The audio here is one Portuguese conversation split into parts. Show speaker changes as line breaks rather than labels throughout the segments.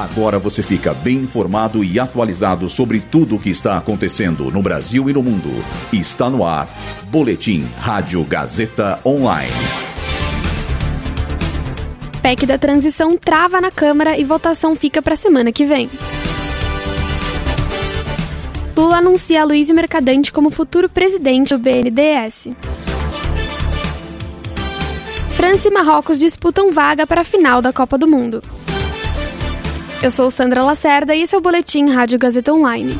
Agora você fica bem informado e atualizado sobre tudo o que está acontecendo no Brasil e no mundo. Está no ar. Boletim Rádio Gazeta Online.
PEC da transição trava na Câmara e votação fica para semana que vem. Lula anuncia Luiz Mercadante como futuro presidente do BNDES. França e Marrocos disputam vaga para a final da Copa do Mundo. Eu sou Sandra Lacerda e esse é o Boletim Rádio Gazeta Online.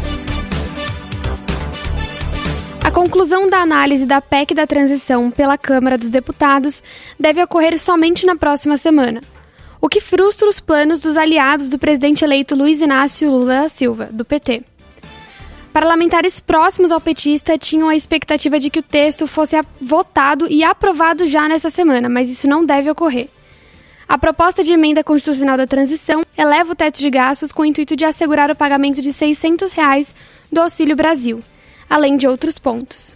A conclusão da análise da PEC da transição pela Câmara dos Deputados deve ocorrer somente na próxima semana, o que frustra os planos dos aliados do presidente eleito Luiz Inácio Lula da Silva, do PT. Parlamentares próximos ao petista tinham a expectativa de que o texto fosse votado e aprovado já nessa semana, mas isso não deve ocorrer. A proposta de emenda constitucional da transição eleva o teto de gastos com o intuito de assegurar o pagamento de 600 reais do Auxílio Brasil, além de outros pontos.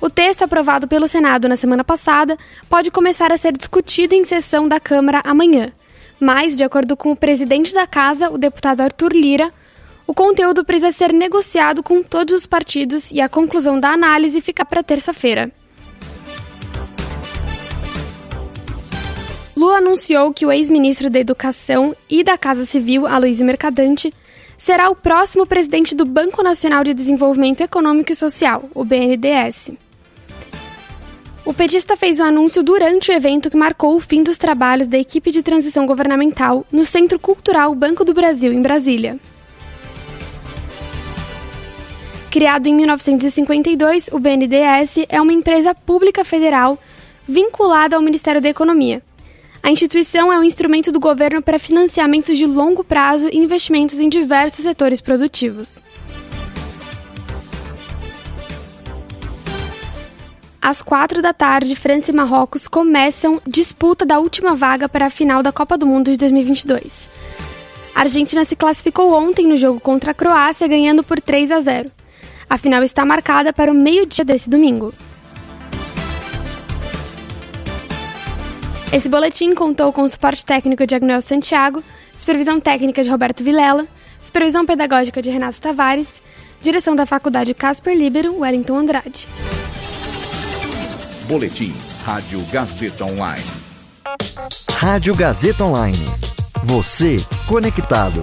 O texto aprovado pelo Senado na semana passada pode começar a ser discutido em sessão da Câmara amanhã, mas, de acordo com o presidente da Casa, o deputado Arthur Lira, o conteúdo precisa ser negociado com todos os partidos e a conclusão da análise fica para terça-feira. Lula anunciou que o ex-ministro da Educação e da Casa Civil, Aloysio Mercadante, será o próximo presidente do Banco Nacional de Desenvolvimento Econômico e Social, o BNDES. O petista fez o anúncio durante o evento que marcou o fim dos trabalhos da equipe de transição governamental no Centro Cultural Banco do Brasil, em Brasília. Criado em 1952, o BNDES é uma empresa pública federal vinculada ao Ministério da Economia a instituição é um instrumento do governo para financiamentos de longo prazo e investimentos em diversos setores produtivos. Às quatro da tarde, França e Marrocos começam disputa da última vaga para a final da Copa do Mundo de 2022. A Argentina se classificou ontem no jogo contra a Croácia, ganhando por 3 a 0. A final está marcada para o meio-dia desse domingo. Esse boletim contou com o suporte técnico de Agnel Santiago, supervisão técnica de Roberto Vilela, supervisão pedagógica de Renato Tavares, direção da Faculdade Casper Libero, Wellington Andrade.
Boletim Rádio Gazeta Online.
Rádio Gazeta Online. Você conectado.